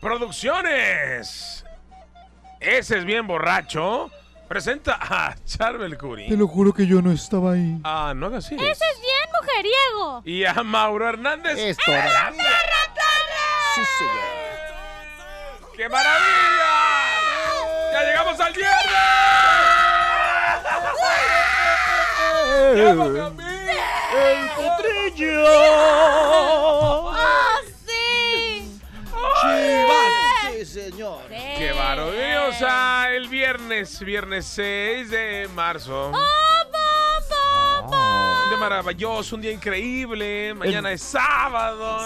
Producciones. Ese es bien borracho. Presenta a Charbel Curi. Te lo juro que yo no estaba ahí. Ah, no hagas así. Ese es bien mujeriego. Y a Mauro Hernández. Esto. Sí, señor. ¡Qué maravilla! ¡Ya llegamos al viernes! ¡Llámame a mí! ¡El potrillo! ¡Qué maravillosa! El viernes, viernes 6 de marzo. Un día maravilloso, un día increíble. Mañana es sábado.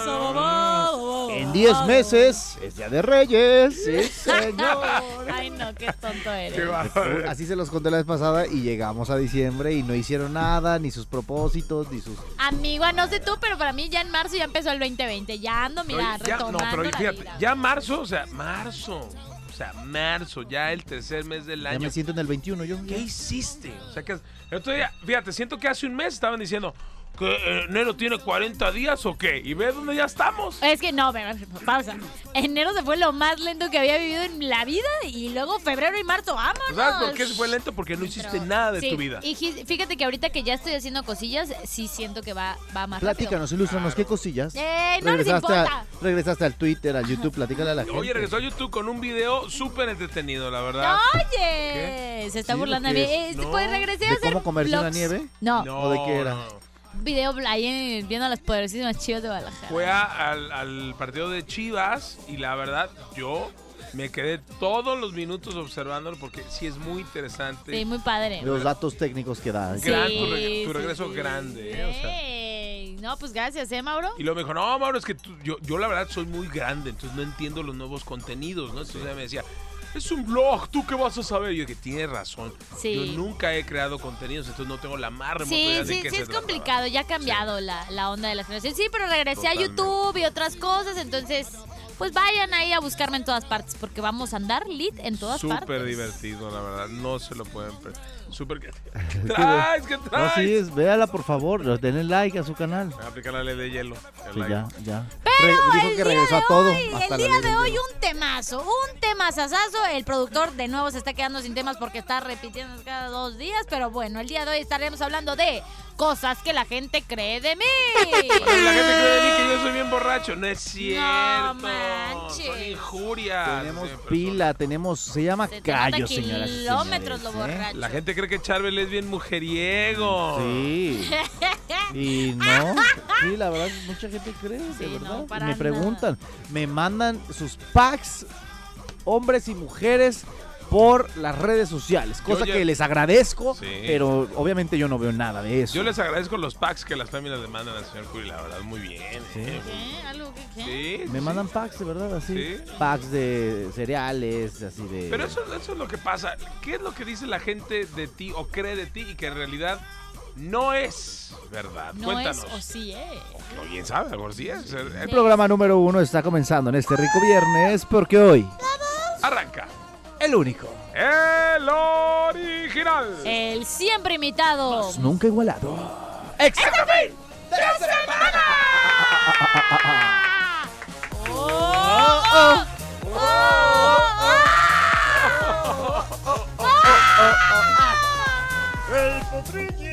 En 10 meses es Día de Reyes. Sí, señor. Ay, no, qué tonto Qué eres. bárbaro. Así se los conté la vez pasada y llegamos a diciembre y no hicieron nada, ni sus propósitos, ni sus... Amigo, no sé tú, pero para mí ya en marzo ya empezó el 2020. Ya ando, mira, ya- no, retomando pero la fíjate, vida. ya marzo, o sea, marzo. Sea, marzo, ya el tercer mes del Ya año. me siento en el 21 yo. ¿Qué hiciste? O sea, que el otro día, fíjate, siento que hace un mes estaban diciendo que eh, enero tiene 40 días o qué. Y ve dónde ya estamos. Es que no, pero, pausa. Enero se fue lo más lento que había vivido en la vida y luego febrero y marzo, vámonos. ¿Sabes por qué se fue lento? Porque no hiciste Pero- nada de sí, tu vida. Y fíjate que ahorita que ya estoy haciendo cosillas, sí siento que va, va más rápido. Platícanos, ilústranos, ¿qué cosillas? ¡Eh, no les regresaste, importa! a- regresaste al Twitter, al YouTube, platícale a la gente. Oye, regresó a YouTube con un video súper entretenido, la verdad. Oye, se está Sí, burlando ¿lo de mí. es? Eh, No. Pues regresé a ¿De hacer cómo comerse una vlogs. nieve? No, No, ¿O de qué era? no. Video ahí en- viendo a las poderosísimas chivas de Guadalajara. Fue a- al, al partido de Chivas y la verdad, yo me quedé todos los minutos observándolo porque sí es muy interesante. Sí, muy padre. Los datos técnicos que da. Gran, Sí, tu, reg- tu sí, regreso sí. grande, ¿eh? O sea. Ey, No, pues gracias, ¿eh, Mauro? Y luego me dijo, no, Mauro, es que tú- yo, yo la verdad soy muy grande, entonces no entiendo los nuevos contenidos, ¿no? Entonces ella me decía, es un blog, ¿tú qué vas a saber? Y yo dije, tienes razón. Sí. Yo nunca he creado contenidos, entonces no tengo la más remota Sí, idea de sí, qué sí se es trataba. complicado, ya ha cambiado la, la onda de la generación. Sí, pero regresé Totalmente. a YouTube y otras cosas, entonces, pues vayan ahí a buscarme en todas partes, porque vamos a andar lit en todas partes. Súper divertido, la verdad. No se lo pueden perder. Súper que... ¡Traes, que No, traes! sí, es, véala por favor, denle like a su canal. Me voy a aplicar la ley de hielo. el Sí, like. ya, ya. Pero Re- dijo el que día regresó de a todo. hoy, hasta el día de hoy hielo. un temazo, un temazazazo. El productor de nuevo se está quedando sin temas porque está repitiendo cada dos días, pero bueno, el día de hoy estaremos hablando de cosas que la gente cree de mí. La gente cree de mí que yo soy bien borracho. No es cierto. manches. Son injurias. Tenemos Sí, pero pila, tenemos, se llama Se te nota callo, señoras y kilómetros lo ¿eh? borracho. La gente cree que Charbel es bien mujeriego. Sí. Y no, sí, la verdad, mucha gente cree, de no, verdad. para me nada. preguntan, me mandan sus packs, hombres y mujeres, por las redes sociales, cosa ya- que les agradezco, Sí. pero obviamente yo no veo nada de eso. Yo les agradezco los packs que las féminas le mandan al señor Curi, la verdad, muy bien. Sí. ¿eh? ¿Qué? ¿Algo que qué? Sí, sí, Me sí. mandan packs, de verdad, así. Sí. Packs de cereales, así de... Pero eso, eso es lo que pasa. ¿Qué es lo que dice la gente de ti o cree de ti y que en realidad no es verdad? No Cuéntanos. es o sí es. O bien sabe, a lo mejor sí es. Eh, El programa número uno está comenzando en este rico viernes porque hoy, Arranca. El único, El original. El siempre imitado. nunca igualado. ¡Exactamente! ¡Oh! ¡Oh! El potrillo.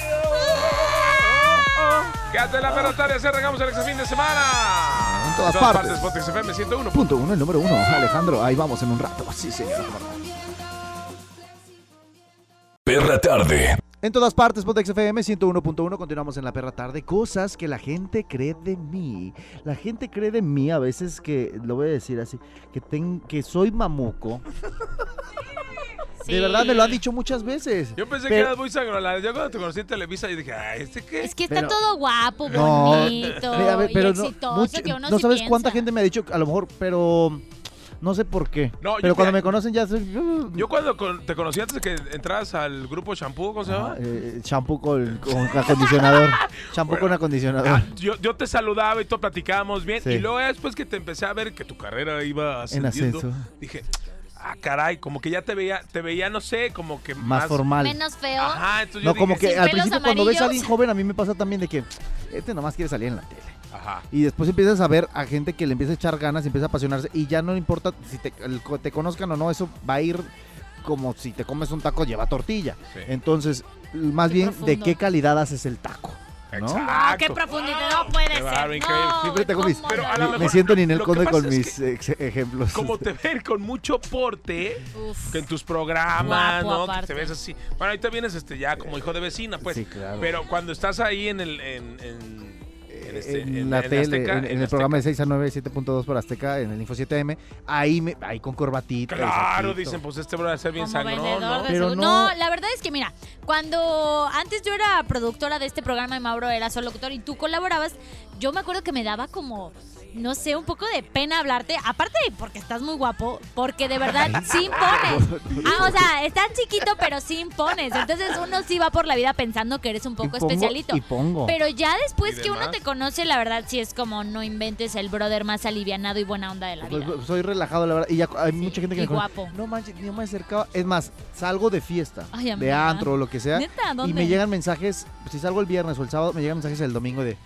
Quédate en la perra tarde, así arrancamos el examen de semana. En todas partes. FM 101. Punto uno, el número uno. Alejandro, ahí vamos en un rato. Sí, señor. Perra Tarde. En todas partes, Pontex FM 101.1. Continuamos en la perra tarde. Cosas que la gente cree de mí. La gente cree de mí a veces que, lo voy a decir así, que, ten- que soy mamuco. De verdad me lo han dicho muchas veces. Yo pensé que eras muy sangrolada. Yo cuando te conocí en Televisa, yo dije, ah, ¿este qué? Es que está Pero- todo guapo, No, bonito, a ver, y pero no, exitoso, mucho- que uno no sí sabes cuánta gente me ha dicho, a lo mejor, pero no sé por qué. No, yo pero cuando me conocen ya soy... Yo cuando con- te conocí antes de que entraras al grupo Shampoo, ¿cómo se llama? Ah, eh, shampoo con, con acondicionador. shampoo Bueno. con acondicionador. Ah, yo, yo te saludaba y todo platicábamos bien. Sí. Y luego después que te empecé a ver que tu carrera iba ascendiendo, ascenso. dije, ah, caray, como que ya te veía, te veía, no sé, como que más, más, formal. Menos feo. Ajá, entonces No, yo como dije, que Sin al principio cuando ves a alguien joven a mí me pasa también de que este nomás quiere salir en la tele. Ajá. Y después empiezas a ver a gente que le empieza a echar ganas y empieza a apasionarse y ya no importa si te, el- te conozcan o no, eso va a ir como si te comes un taco lleva tortilla. Sí. Entonces, más Qué bien de qué calidad haces el taco. ¿No? Exacto. Ah, qué profundidad, no puede Qué ser. No, Siempre tengo mis- ¿cómo Pero a lo Me- mejor siento Ninel lo que Conde con es mis ejemplos. Como te ven con mucho porte, Uf. que en tus programas, Guapo, ¿no? Que te ves así. Bueno, ahorita vienes este, ya como hijo de vecina, pues. Sí, claro. Pero cuando estás ahí en el. En, en- en este- en, la en tele, Azteca, en, en en el Azteca. programa de 6 a 9, 7.2 por Azteca, en el Info 7M, ahí, me, ahí con corbatita. Claro, dicen, pues este bro va a ser bien Como no- no, la verdad es que mira, cuando antes yo era productora de este programa y Mauro era solo locutor y tú colaborabas, yo me acuerdo que me daba como, no sé, un poco de pena hablarte, aparte de porque estás muy guapo, porque de verdad sí impones. Ah, o sea, estás chiquito, pero sí impones. Entonces uno sí va por la vida pensando que eres un Y poco pongo- especialito. Y pongo. Pero ya después ¿Y que uno te conoce, la verdad sí es como no inventes el brother más alivianado y buena onda de la Pues, vida. pues, soy relajado, la verdad. Y ya hay Sí, mucha gente que y me conoce. guapo. No manches, yo me acercaba. Es más, salgo de fiesta, Ay, de antro o lo que sea. ¿Neta? Y ¿Dónde? me llegan mensajes, pues, si salgo el viernes o el sábado, me llegan mensajes el domingo de.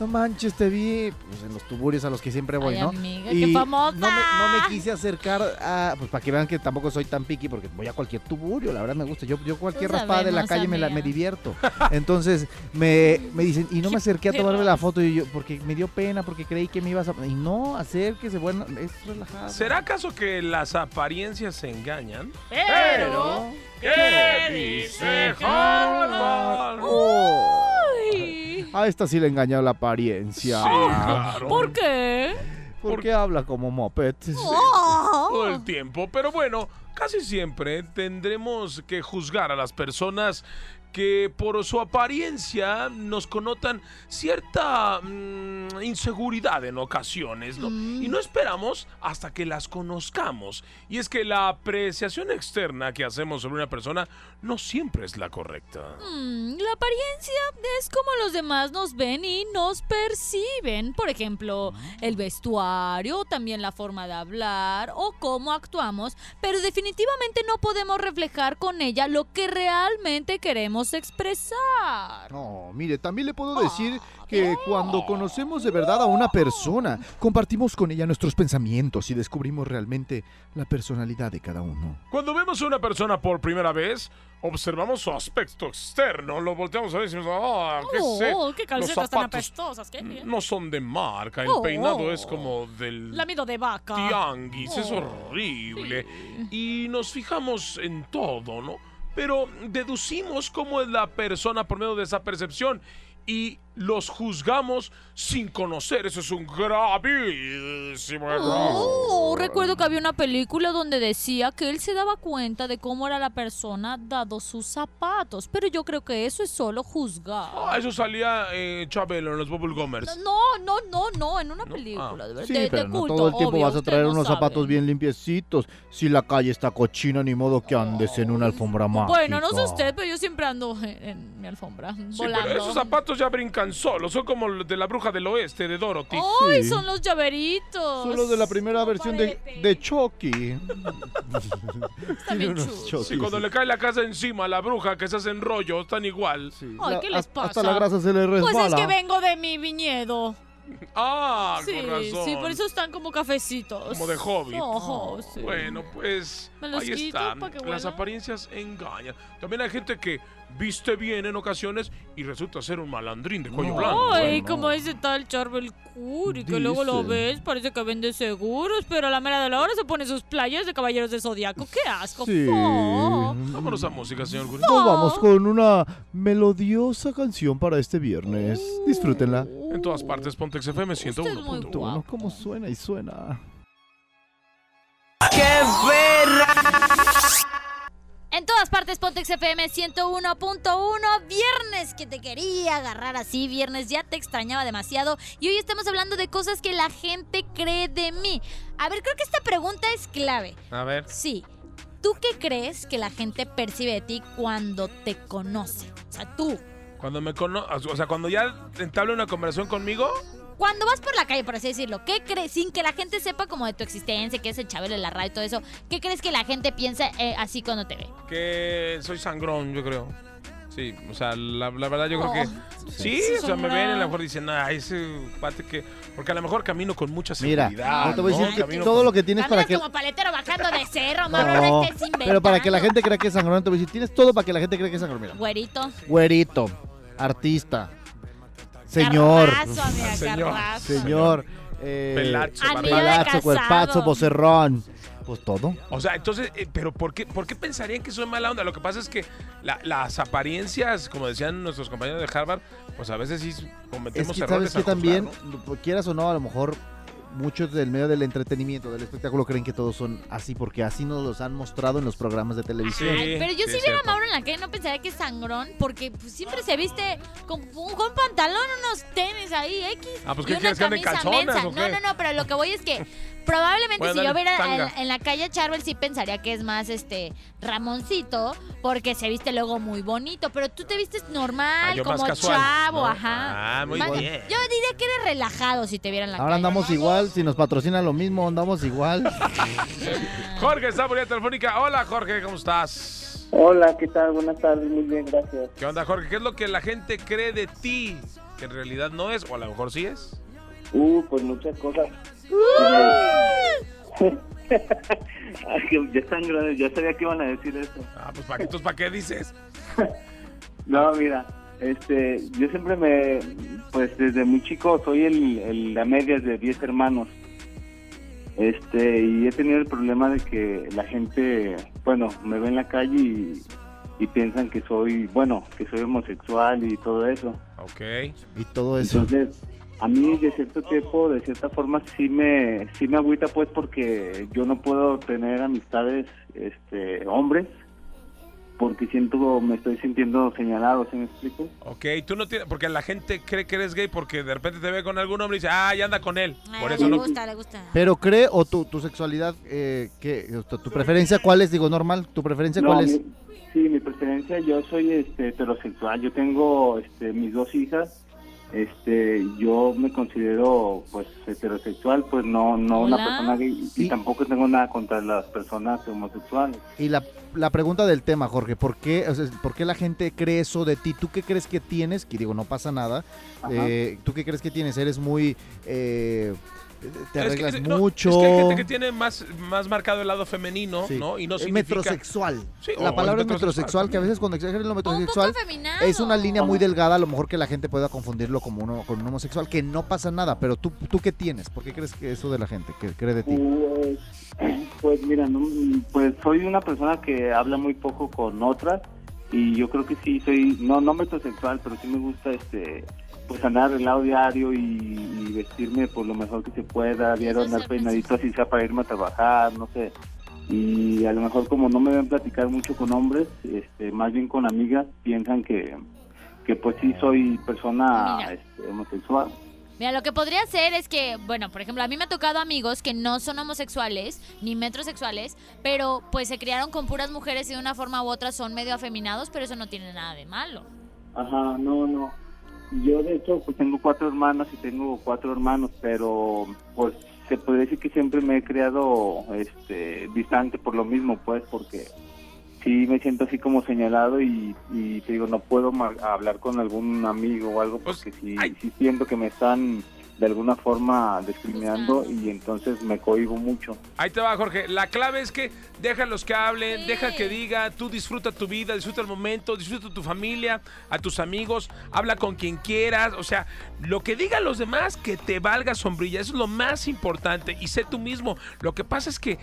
No manches, te vi pues, en los tuburios a los que siempre voy, Ay, ¿no? amiga, y qué famosa. No me, no me quise acercar a. Pues para que vean que tampoco soy tan piqui, porque voy a cualquier tuburio, la verdad me gusta. Yo, yo cualquier raspada de la calle me, la, me divierto. Entonces me, me dicen, y no me acerqué a Qué tomarme la foto, y yo, porque me dio pena, porque creí que me ibas a. Y no, acérquese, bueno, es relajado. ¿Será acaso que las apariencias se engañan? Pero, ¿Qué dice Harvard? A esta sí le engañó la apariencia. Sí, claro. ¿Por qué? ¿Por qué habla como moped? Oh. todo el tiempo. Pero bueno, casi siempre tendremos que juzgar a las personas que por su apariencia nos connotan cierta mm, inseguridad en ocasiones, ¿no? Mm. Y no esperamos hasta que las conozcamos. Y es que la apreciación externa que hacemos sobre una persona no siempre es la correcta. Mm, la apariencia es como los demás nos ven y nos perciben. Por ejemplo, el vestuario, también la forma de hablar o cómo actuamos, pero definitivamente no podemos reflejar con ella lo que realmente queremos expresar. No, mire, también le puedo decir que cuando conocemos de verdad a una persona, compartimos con ella nuestros pensamientos y descubrimos realmente la personalidad de cada uno. Cuando vemos a una persona por primera vez, observamos su aspecto externo, lo volteamos a ver y decimos, ah, ¿qué sé? Oh, qué Los calcetas tan zapatos apestosas. ¿qué? no son de marca, el Oh. peinado es como del Lamido de vaca. tianguis, es Oh. horrible. Y nos fijamos en todo, ¿no? Pero deducimos cómo es la persona por medio de esa percepción. Y los juzgamos sin conocer. Eso es un gravísimo error. Oh, recuerdo que había una película donde decía que él se daba cuenta de cómo era la persona dado sus zapatos, pero yo creo que eso es solo juzgar. Ah, eso salía eh, Chabelo en los Bubble Gummers. No, no, no, no, en una No, película, ah. de, Sí, de- de pero no culto, todo el tiempo obvio, vas a traer no unos sabe. zapatos bien limpiecitos. Si la calle está cochina, ni modo que andes en una alfombra mágica. Bueno, no sé usted, pero yo siempre ando en, en mi alfombra, Sí, volando. pero esos zapatos ya brincan solos. Son como los de la bruja del oeste, de Dorothy. ¡Ay, Sí. son los llaveritos! Son los de la primera No versión de, de Chucky. Están bien chulos. Sí, cuando le cae la casa encima a la bruja que se hacen rollo, están igual. Sí. Ay, La- ¿qué les hasta- pasa? Hasta la grasa se le resbala. Pues es que vengo de mi viñedo. Ah, Sí, con razón. sí, por eso están como cafecitos. Como de. Ojo, sí. Bueno, pues Me los ahí quito está. Las apariencias engañan. También hay gente que viste bien en ocasiones y resulta ser un malandrín de cuello No. blanco. Ay, Bueno. como ese tal Charbel Curry, que luego lo ves, parece que vende seguros, pero a la mera de la hora se pone sus playas de caballeros de zodiaco. ¡Qué asco! Sí. ¡Oh! Vámonos a música, señor Guri. Nos vamos con una melodiosa canción para este viernes. Disfrútenla. En todas partes, Pontex FM Usted es muy 101.1. guapo. Bueno, cómo suena y suena. En todas partes, Pontex FM 101.1. Viernes que te quería agarrar así. Viernes ya te extrañaba demasiado. Y hoy estamos hablando de cosas que la gente cree de mí. A ver, creo que esta pregunta es clave. A ver. Sí. ¿Tú qué crees que la gente percibe de ti cuando te conoce? O sea, tú. Cuando me cono o sea, cuando ya entabla una conversación conmigo, Cuando vas por la calle, por así decirlo, ¿qué crees? Sin que la gente sepa como de tu existencia, que es el Chabelo, la radio y todo eso, ¿qué crees que la gente piensa eh, así cuando te ve? que soy sangrón, yo creo. Sí, o sea, la, la verdad yo creo que... Oh, Sí, o sea, me ven y a lo mejor dicen, ah, ese pate que... Porque a lo mejor camino con mucha Mira, seguridad. yo te voy a decir que Camino todo con- lo que tienes para que... como paletero bajando de cerro, No, no pero para que la gente crea que es sangrón, te voy a decir, tienes todo para que la gente crea que es sangrón. Mira, Güerito. güerito, artista, señor, Carrazo, amiga, Señor. carrazo. señor, eh, casado. cuerpazo, vocerrón, pues todo. O sea, entonces, eh, pero ¿por qué, ¿por qué pensarían que soy mala onda? Lo que pasa es que la- las apariencias, como decían nuestros compañeros de Harvard, pues a veces sí Es cometemos que errores. sabes que también, ¿no? quieras o no, a lo mejor muchos del medio del entretenimiento, del espectáculo, creen que todos son así, porque así nos los han mostrado en los programas de televisión. Sí, Ay, pero yo sí, si es viera a. Mauro en la calle no pensaría que es sangrón, porque pues, siempre se viste con un con pantalón, unos tenis ahí, X. Ah, pues, y ¿qué una quieres, que ande en camisa calzones mensa. o No, qué? no, no, pero lo que voy es que probablemente si yo viera en, tanga. en la calle Charbel sí pensaría que es más este Ramoncito, porque se viste luego muy bonito, pero tú te vistes normal, Ah, yo más como casual, chavo, ¿no? ajá. Ah, muy Más- bien. Yo diría que eres relajado si te viera en la Ahora calle. andamos igual, si nos patrocinan lo mismo, andamos igual. Jorge está por telefónica. Hola, Jorge, ¿cómo estás? Hola, ¿qué tal? Buenas tardes, muy bien, gracias. ¿Qué onda, Jorge? ¿Qué es lo que la gente cree de ti? Que en realidad no es, o a lo mejor sí es. Uh, pues muchas cosas. Ay, que ya están grandes, ya sabía que iban a decir eso. Ah, pues ¿para qué, entonces, ¿para qué dices? No, mira, este, yo siempre me, pues desde muy chico soy el, el la media de 10 hermanos. Este, y he tenido el problema de que la gente, bueno, me ve en la calle y, y piensan que soy, bueno, que soy homosexual y todo eso. Ok. Y todo eso. Entonces, a mí de cierto tiempo, de cierta forma, sí me, sí me agüita pues porque yo no puedo tener amistades este, hombres porque siento, me estoy sintiendo señalado, ¿sí me explico? Ok, tú no tienes, porque la gente cree que eres gay porque de repente te ve con algún hombre y dice, ah, ya anda con él. Ay, Por le eso no. gusta, le gusta. Pero cree, o tu, tu sexualidad, eh, ¿qué? tu, tu preferencia cuál es? Digo, normal, ¿tu preferencia No, cuál es? mi- sí, mi preferencia, yo soy este, heterosexual, yo tengo este, mis dos hijas, este, yo me considero pues heterosexual, pues no, no una persona gay y Y- tampoco tengo nada contra las personas homosexuales. Y la, la pregunta del tema, Jorge, ¿por qué, o sea, ¿por qué la gente cree eso de ti? ¿Tú qué crees que tienes? Que digo, no pasa nada. Eh, ¿Tú qué crees que tienes? ¿Eres muy... eh, te Es que- arreglas no, mucho? es que hay gente que tiene más, más marcado el lado femenino, Sí. ¿no? Y no significa... Metrosexual. Sí, la palabra es metrosexual metrosexual, que a veces cuando exageran lo O un poco metrosexual es una línea muy delgada, a lo mejor que la gente pueda confundirlo como uno con un homosexual, que no pasa nada, pero tú, ¿tú qué tienes? ¿Por qué crees que eso de la gente, que cree de ti? Pues, pues mira, no, pues soy una persona que habla muy poco con otras y yo creo que sí soy, no, no metrosexual, pero sí me gusta este pues andar arreglado diario y, y vestirme por lo mejor que se pueda, diario andar peinadito así sea para irme a trabajar, no sé. Y a lo mejor como no me ven platicar mucho con hombres, este, más bien con amigas, piensan que, que pues sí soy persona este, homosexual. Mira, lo que podría ser es que, bueno, por ejemplo, a mí me ha tocado amigos que no son homosexuales ni metrosexuales, pero pues se criaron con puras mujeres y de una forma u otra son medio afeminados, pero eso no tiene nada de malo. Ajá, no, no. Yo de hecho pues tengo cuatro hermanas y tengo cuatro hermanos, pero pues se puede decir que siempre me he creado este distante por lo mismo, pues porque sí me siento así como señalado y, y te digo, no puedo hablar con algún amigo o algo Pues, porque sí, ay. sí siento que me están de alguna forma discriminando y entonces me cohibo mucho. Ahí te va, Jorge. La clave es que déjalos que hablen, Sí. deja que diga, tú disfruta tu vida, disfruta el momento, disfruta tu familia, a tus amigos, habla con quien quieras. O sea, lo que digan los demás, que te valga sombrilla. Eso es lo más importante. Y sé tú mismo. Lo que pasa es que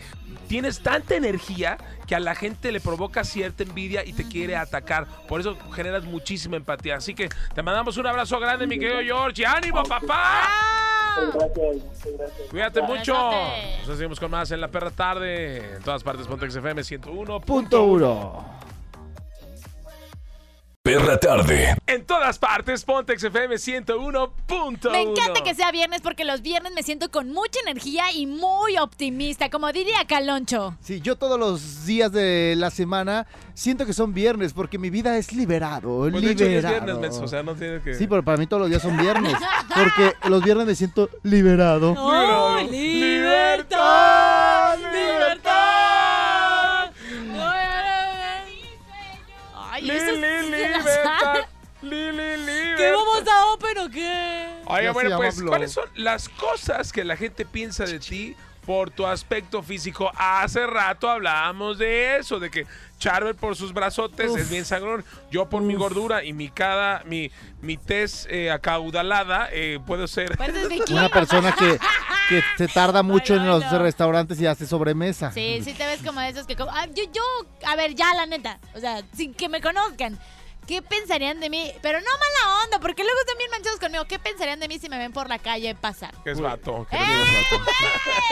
tienes tanta energía que a la gente le provoca cierta envidia y te quiere atacar. Por eso generas muchísima empatía. Así que te mandamos un abrazo grande, mi querido George. ¡Y ánimo, papá! Cuídate mucho. Nosotros seguimos con más en la perra tarde. En todas partes, Pontex FM 101. Perra tarde. En todas partes, Pontex FM 101.1. Me encanta que sea viernes porque los viernes me siento con mucha energía y muy optimista, como diría Caloncho. Sí, yo todos los días de la semana siento que son viernes porque mi vida es liberado, Pues de hecho, hoy es liberado. viernes, menso, o sea, no tienes que... Sí, pero para mí todos los días son viernes porque los viernes me siento liberado. ¡Oh! ¡Libertad! Vamos a Open o qué? Se bueno, pues, Blow. ¿cuáles son las cosas que la gente piensa de ti por tu aspecto físico? Hace rato hablábamos de eso, de que Charbel por sus brazotes Uf. es bien sangrón, yo por mi gordura y mi cada, mi, mi tez eh, acaudalada, eh, puedo ser... Una persona que, que se tarda mucho en los Ay, no. restaurantes y hace sobremesa. Sí, sí te ves como de esos que... como- Ah, yo, yo, a ver, ya la neta, o sea, sin que me conozcan. ¿Qué pensarían de mí? Pero no mala onda, porque luego están bien manchados conmigo. ¿Qué pensarían de mí si me ven por la calle pasar? Que es vato. que ¡Eh! no es vato.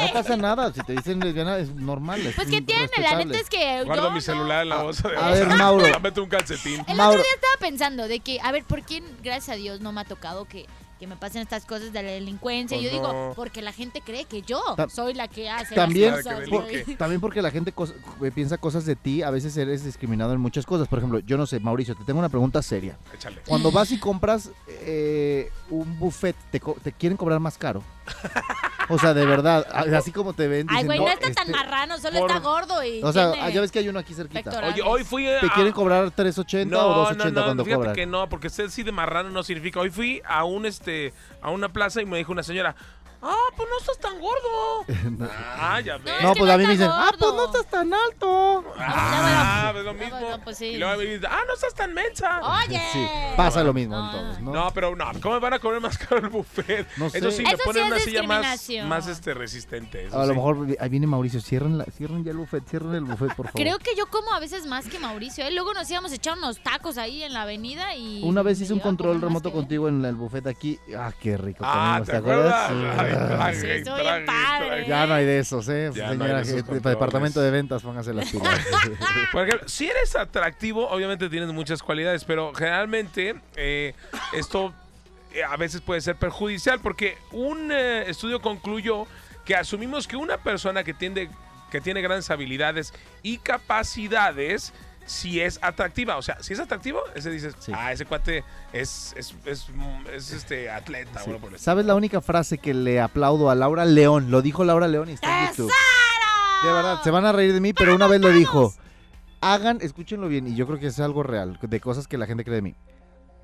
No pasa nada, si te dicen lesbiana es normal. es Pues que tiene, la respetable. neta es que Guardo yo mi no- celular en la bolsa de a ver. Mauro. Le meto un calcetín. El Mauro. otro día estaba pensando de que, a ver, ¿por qué, gracias a Dios, no me ha tocado que, que me pasen estas cosas de la delincuencia? Pues yo digo, porque la gente cree que yo Ta- soy la que hace También, las cosas. Por- también porque la gente eh, piensa cosas de ti, a veces eres discriminado en muchas cosas. Por ejemplo, yo no sé, Mauricio, te tengo una pregunta seria. Échale. Cuando vas y compras eh, un buffet, te, co- te quieren cobrar más caro. O sea, de verdad, así como te ven. Ay, güey, no, está tan este- marrano, solo por- está gordo y O sea, tiene ya ves que hay uno aquí cerquita. Oye, hoy fui a... ¿Te quieren cobrar 3.80 o No, 2.80 no, no, cuando fíjate cobran? que no, porque ser así de marrano no significa. Hoy fui a un este a una plaza y me dijo una señora, ah, pues no estás tan gordo. ah, ya ves. No, Es que pues no a mí me dicen, ah, pues no gordo". estás tan alto. Ah, es lo mismo. no, pues sí. Y luego me dice, ah, no estás tan mensa. Oye. Sí, pasa lo mismo No, entonces, ¿no? No, pero no, ¿cómo me van a cobrar más caro el buffet? No sé. Eso sí, me Eso ponen una silla más, más este, resistente. eso A lo sí. mejor ahí viene Mauricio, cierren, la, cierren ya el buffet, cierren el buffet, por favor. Creo que yo como a veces más que Mauricio, ¿eh? Luego nos íbamos a echar unos tacos ahí en la avenida y... Una vez hice un control comer remoto contigo en el buffet aquí. Ah, qué rico. Ah, ¿te acuerdas? Traje, Sí, traje, traje. Ya no hay de esos, ¿eh? Ya Señora, de esos que- controles. departamento de ventas, póngase las pilas. Por ejemplo, si eres atractivo, obviamente tienes muchas cualidades, pero generalmente eh, esto eh, a veces puede ser perjudicial porque un eh, estudio concluyó que asumimos que una persona que, tiende, que tiene grandes habilidades y capacidades, si es atractiva, o sea, si es atractivo, ese dices, Sí. ah, ese cuate es, es, es, es, este atleta. Sí. bueno, por el ¿Sabes la única frase que le aplaudo a Laura León? Lo dijo Laura León y está en YouTube. De verdad, se van a reír de mí, pero una vez lo dijo. Hagan, escúchenlo bien, y yo creo que es algo real, de cosas que la gente cree de mí.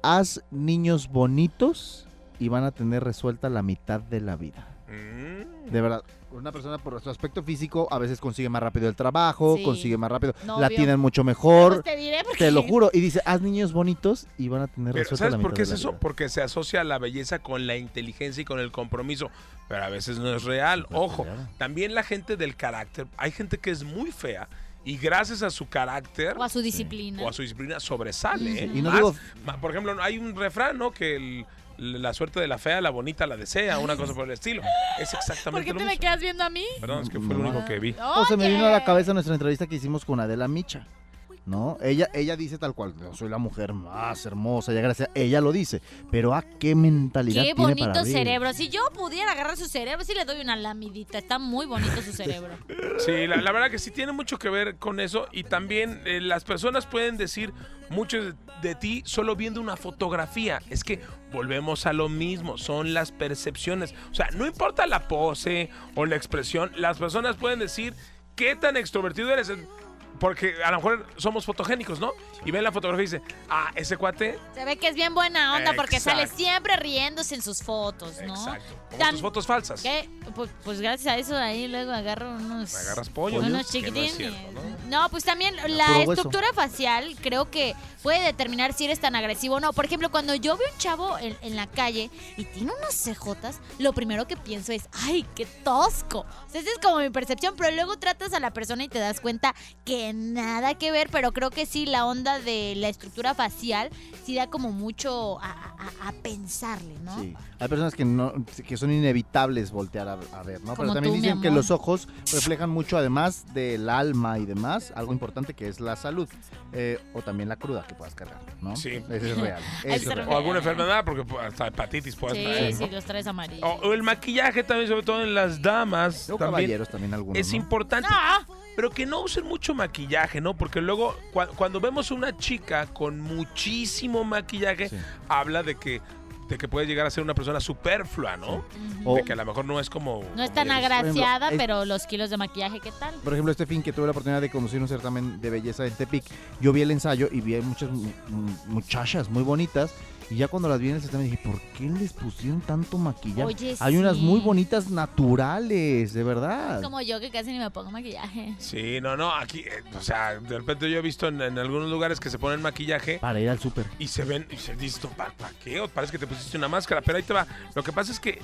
Haz niños bonitos y van a tener resuelta la mitad de la vida. Mm. De verdad, una persona por su aspecto físico a veces consigue más rápido el trabajo, Sí. consigue más rápido, Novio. la tienen mucho Pues mejor, te diré porque... te lo juro. Y dice, haz niños bonitos y van a tener Pero, ¿Sabes la por qué es eso? vida. Porque se asocia la belleza con la inteligencia y con el compromiso. Pero a veces no es real. No es Ojo, real. también la gente del carácter. Hay gente que es muy fea y gracias a su carácter O a su disciplina. o a su disciplina sobresale. ¿eh? Y no Más- digo- por ejemplo, hay un refrán, ¿no? Que el- la suerte de la fea, la bonita la desea, una cosa por el estilo. Es ¿Por exactamente qué lo te me mismo. quedas viendo a mí? Perdón, es que fue lo único que vi. O se me vino a la cabeza nuestra entrevista que hicimos con Adela Micha. ¿No? Ella, ella dice tal cual, yo soy la mujer más hermosa, ya gracias. Ella lo dice, pero ¿a qué mentalidad Qué tiene bonito para cerebro. Si yo pudiera agarrar su cerebro, sí le doy una lamidita. Está muy bonito su cerebro. Sí, la, la verdad que sí tiene mucho que ver con eso y también eh, las personas pueden decir mucho de, de ti solo viendo una fotografía. Es que volvemos a lo mismo, son las percepciones. O sea, no importa la pose o la expresión, las personas pueden decir qué tan extrovertido eres. Porque a lo mejor somos fotogénicos, ¿no? Y ven la fotografía y dicen, ah, ese cuate. Se ve que es bien buena onda porque sale siempre riéndose en sus fotos, ¿no? Exacto. Como Tam- tus fotos falsas. ¿Qué? Pues, pues gracias a eso ahí luego agarro unos... Me agarras pollo. Unos que no es chiquitines. cierto, ¿no? No, pues también la hueso. estructura facial creo que puede determinar si eres tan agresivo o no. Por ejemplo, cuando yo veo un chavo en, en la calle y tiene unas cejotas, lo primero que pienso es, ¡ay, qué tosco! O sea, esa es como mi percepción, pero luego tratas a la persona y te das cuenta que que nada que ver, pero creo que sí, la onda de la estructura facial sí da como mucho a, a- a pensarle, ¿no? Sí. Hay personas que no que son inevitables voltear a, a ver, ¿no? Como Pero también tú, dicen que los ojos reflejan mucho, además del alma y demás, algo importante que es la salud. eh, o también la cruda que puedas cargar, ¿no? Sí. Ese es real. Es. O alguna enfermedad, porque pues, hasta hepatitis puede Sí, traer, sí, ¿no? los traes amarillos. O, o el maquillaje también, sobre todo en las damas. También caballeros también algunos, es ¿no? importante. Ah, Pero que no usen mucho maquillaje, ¿no? Porque luego, cua- cuando vemos una chica con muchísimo maquillaje, Sí. habla de que, de que puede llegar a ser una persona superflua, ¿no? O, De que a lo mejor no es como. no es tan eres. agraciada, pero los kilos de maquillaje, ¿qué tal? por ejemplo, este fin que tuve la oportunidad de conducir un certamen de belleza en Tepic, yo vi el ensayo y vi a muchas mu- mu- muchachas muy bonitas. Y ya cuando las vi en el certamen dije, ¿por qué les pusieron tanto maquillaje? Oye, Hay unas muy bonitas naturales, de verdad. Como yo que casi ni me pongo maquillaje. Sí, no, no, aquí, eh, o sea, de repente yo he visto en, en algunos lugares que se ponen maquillaje Para ir al súper. y se ven, y se dice, ¿para qué? O parece que te pusiste una máscara, pero ahí te va. Lo que pasa es que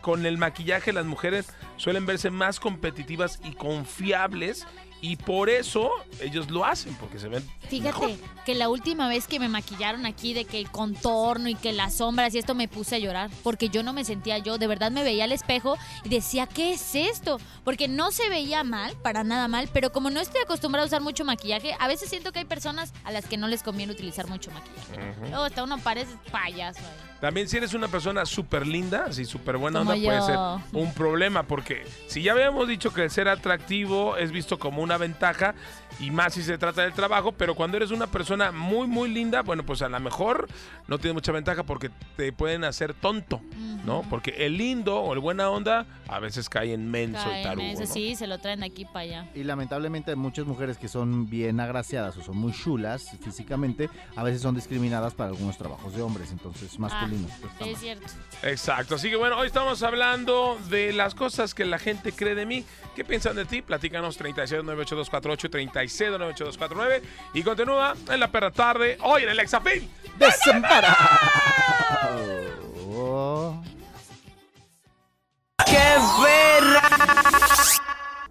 con el maquillaje las mujeres suelen verse más competitivas y confiables y por eso ellos lo hacen, porque se ven Fíjate mejor. que la última vez que me maquillaron aquí de que el contorno y que las sombras y esto me puse a llorar porque yo no me sentía yo, de verdad me veía al espejo y decía, ¿qué es esto? Porque no se veía mal, para nada mal, pero como no estoy acostumbrada a usar mucho maquillaje, a veces siento que hay personas a las que no les conviene utilizar mucho maquillaje. Luego hasta uno parece payaso ahí. También si eres una persona súper linda, así súper buena Como onda, puede ser un problema, porque si ya habíamos dicho que el ser atractivo es visto como una ventaja, y más si se trata del trabajo, pero cuando eres una persona muy, muy linda, bueno, pues a lo mejor no tiene mucha ventaja porque te pueden hacer tonto, ¿no? Porque el lindo o el buena onda a veces cae en menso y tarugo, ¿no? sí, se lo traen aquí para allá. Y lamentablemente hay muchas mujeres que son bien agraciadas o son muy chulas físicamente, a veces son discriminadas para algunos trabajos de hombres, entonces masculinos. pues, está Sí, mal. es cierto. Exacto, así que bueno, hoy estamos hablando de las cosas que la gente cree de mí. ¿Qué piensan de ti? Platícanos 369824 369824 y continúa en la perra tarde, hoy en el Exafil. Desamparado.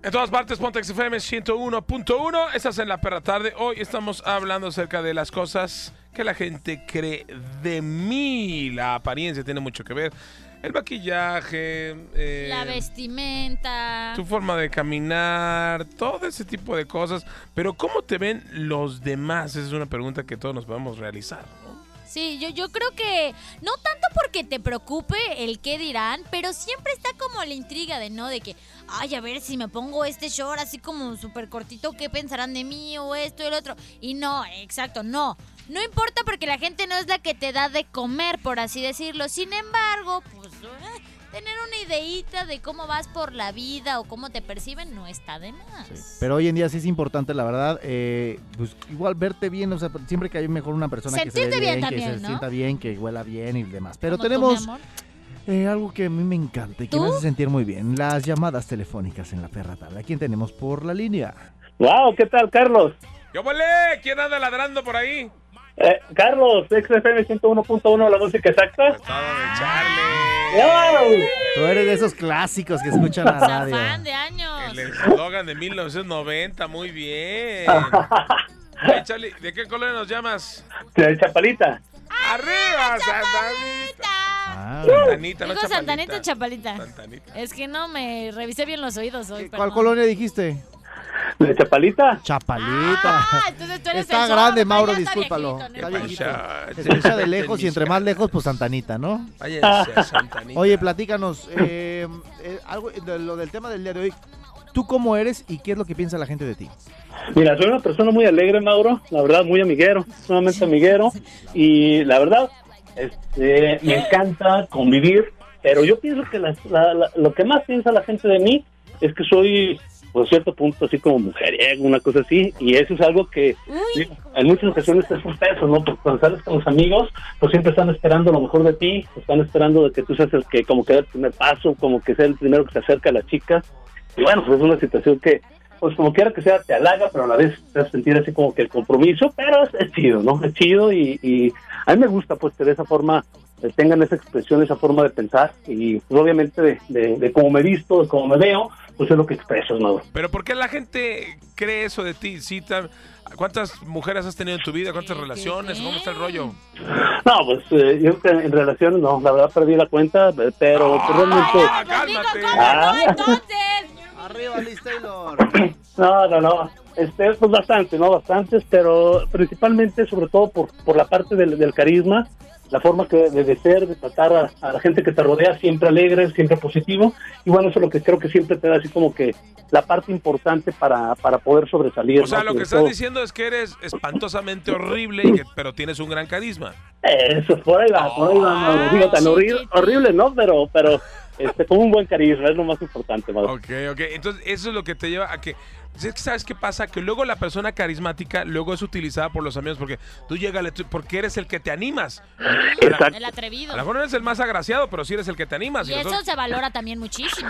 En todas partes, Pontex FM 101.1. Estás en la perra tarde. Hoy estamos hablando acerca de las cosas que la gente cree de mí. La apariencia tiene mucho que ver. El maquillaje, eh, La vestimenta. tu forma de caminar, todo ese tipo de cosas. Pero ¿cómo te ven los demás? Esa es una pregunta que todos nos podemos realizar. ¿no? Sí, yo, yo creo que no tanto porque te preocupe el qué dirán, pero siempre está como la intriga de no, de que, ay, a ver si me pongo este short así como súper cortito, ¿qué pensarán de mí o esto y el otro? Y no, exacto, no. No importa porque la gente no es la que te da de comer, por así decirlo. Sin embargo, pues tener una ideita de cómo vas por la vida o cómo te perciben no está de más. Pero hoy en día sí es importante, la verdad, eh, pues igual verte bien, o sea, siempre que hay mejor una persona que se bien, bien que también, se ¿no? sienta bien, que huela bien y demás. Pero Como tenemos eh, algo que a mí me encanta y que me ¿Tú? hace sentir muy bien, las llamadas telefónicas en la perra tarde. ¿A quién tenemos por la línea? Wow, ¿qué tal, Carlos? ¡Yo volé! ¿Quién anda ladrando por ahí? Eh, Carlos, XFM 101.1, la música exacta. De Charlie. Tú eres de esos clásicos que escuchan la radio. Zafán de años. El eslogan de 1990, muy bien. Charlie, ¿de qué color nos llamas? De Chapalita. ¡Arriba, Santanita! Ah, Santanita, no Digo Chapalita. Santanita o Chapalita. Santanita. Es que no me revisé bien los oídos hoy. ¿Cuál perdón. colonia dijiste? ¿De Chapalita? Chapalita. Ah, entonces tú eres Está el grande, Mauro, discúlpalo. viejito, no Está importa. viejito. Pasha, Se escucha de lejos y entre más lejos, pues Santanita, ¿no? Váyanse a Santanita. Oye, platícanos, eh, eh, algo de lo del tema del día de hoy. ¿Tú cómo eres y qué es lo que piensa la gente de ti? Mira, soy una persona muy alegre, Mauro. La verdad, muy amiguero. Sumamente amiguero. Y la verdad, este, me encanta convivir. Pero yo pienso que la- lo que más piensa la gente de mí es que soy, por cierto punto, así como mujeriego, una cosa así. Y eso es algo que Uy, en muchas ocasiones es un peso, ¿no? Porque cuando sales con los amigos, pues siempre están esperando lo mejor de ti, están esperando de que tú seas el que como que dé el primer paso, como que sea el primero que se acerca a las chicas. Y bueno, pues es una situación que, pues como quiera que sea, te halaga, pero a la vez te hace sentir así como que el compromiso, pero es, es chido, ¿no? Es chido y, y a mí me gusta pues que de esa forma eh, tengan esa expresión, esa forma de pensar y pues obviamente de, de, de cómo me visto, de cómo me veo, pues es lo que expresas, ¿no? Pero ¿por qué la gente cree eso de ti? ¿Sí, ¿Cuántas mujeres has tenido en tu vida? ¿Cuántas relaciones? ¿Cómo está el rollo? No, pues eh, yo en relaciones no, la verdad perdí la cuenta, pero ah, realmente... ¡Cálmate! Ah. No, entonces? Arriba, Liz Taylor. No, no, no. Este, pues bastante, ¿no? Bastantes, pero principalmente, sobre todo por, por la parte del, del carisma, la forma que de, ser, de tratar a, la gente que te rodea, siempre alegre, siempre positivo. Y bueno, eso es lo que creo que siempre te da así como que la parte importante para, para poder sobresalir. O sea, lo que estás diciendo es que eres espantosamente horrible, y pero tienes un gran carisma. Eso, por ahí va, por ahí va. No, digo tan horrible, horrible, ¿no? Pero, pero este, con un buen carisma, es lo más importante. Ok, ok. Entonces, eso es lo que te lleva a que ¿Sabes qué pasa? Que luego la persona carismática luego es utilizada por los amigos porque tú llegas porque eres el que te animas. El atrevido. A lo mejor no eres el más agraciado, pero sí eres el que te animas. Y, eso se valora también muchísimo.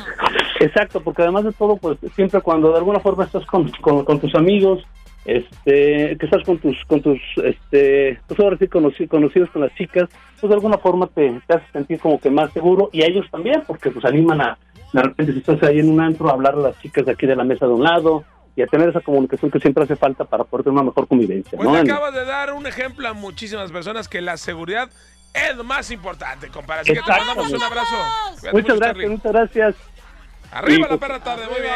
Exacto, porque además de todo, pues siempre cuando de alguna forma estás con, tus amigos, este, que estás con tus, con tus, este, pues ahora sí conocidos con las chicas, pues de alguna forma te, te hace sentir como que más seguro y a ellos también, porque pues animan a, de repente si estás ahí en un antro, a hablar a las chicas de aquí de la mesa de un lado, y a tener esa comunicación que siempre hace falta para poder tener una mejor convivencia. Pues acabas de dar un ejemplo a muchísimas personas que la seguridad es más importante, compadre. Así que te mandamos un abrazo. muchas gracias, muchas gracias. Arriba la perra tarde, muy bien.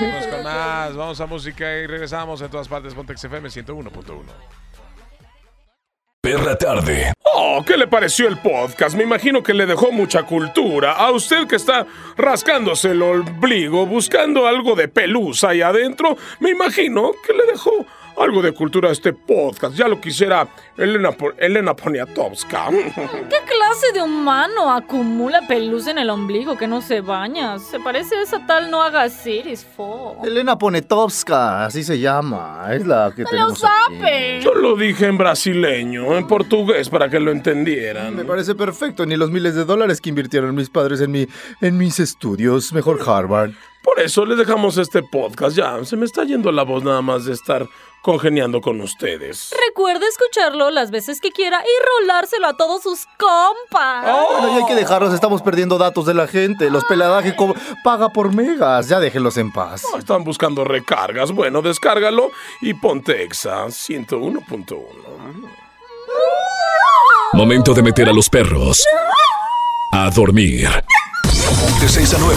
Vamos con más, vamos a música y regresamos en todas partes. Pontex FM 101.1. Perra tarde. Oh, ¿qué le pareció el podcast? Me imagino que le dejó mucha cultura. A usted que está rascándose el ombligo, buscando algo de pelusa ahí adentro, me imagino que le dejó algo de cultura a este podcast. Ya lo quisiera Elena, Elena Poniatowska. ¿Qué clase de humano acumula pelusa en el ombligo que no se baña? Se parece a esa tal no haga Siris fo. Elena Poniatowska, así se llama. Es la que tenemos lo sabe! Yo lo dije en brasileño, en portugués, para que lo entendieran. Me parece perfecto. Ni los miles de dólares que invirtieron mis padres en, mi, en mis estudios. Mejor Harvard. Por eso les dejamos este podcast. Ya, se me está yendo la voz nada más de estar congeniando con ustedes. Recuerde escucharlo las veces que quiera y rolárselo a todos sus compas. Oh. Bueno, y hay que dejarlos, estamos perdiendo datos de la gente. Los peladaje paga por megas. Ya déjenlos en paz. están buscando recargas. Bueno, descárgalo y ponte Exa 101.1. Momento de meter a los perros a dormir. De 6 a 9.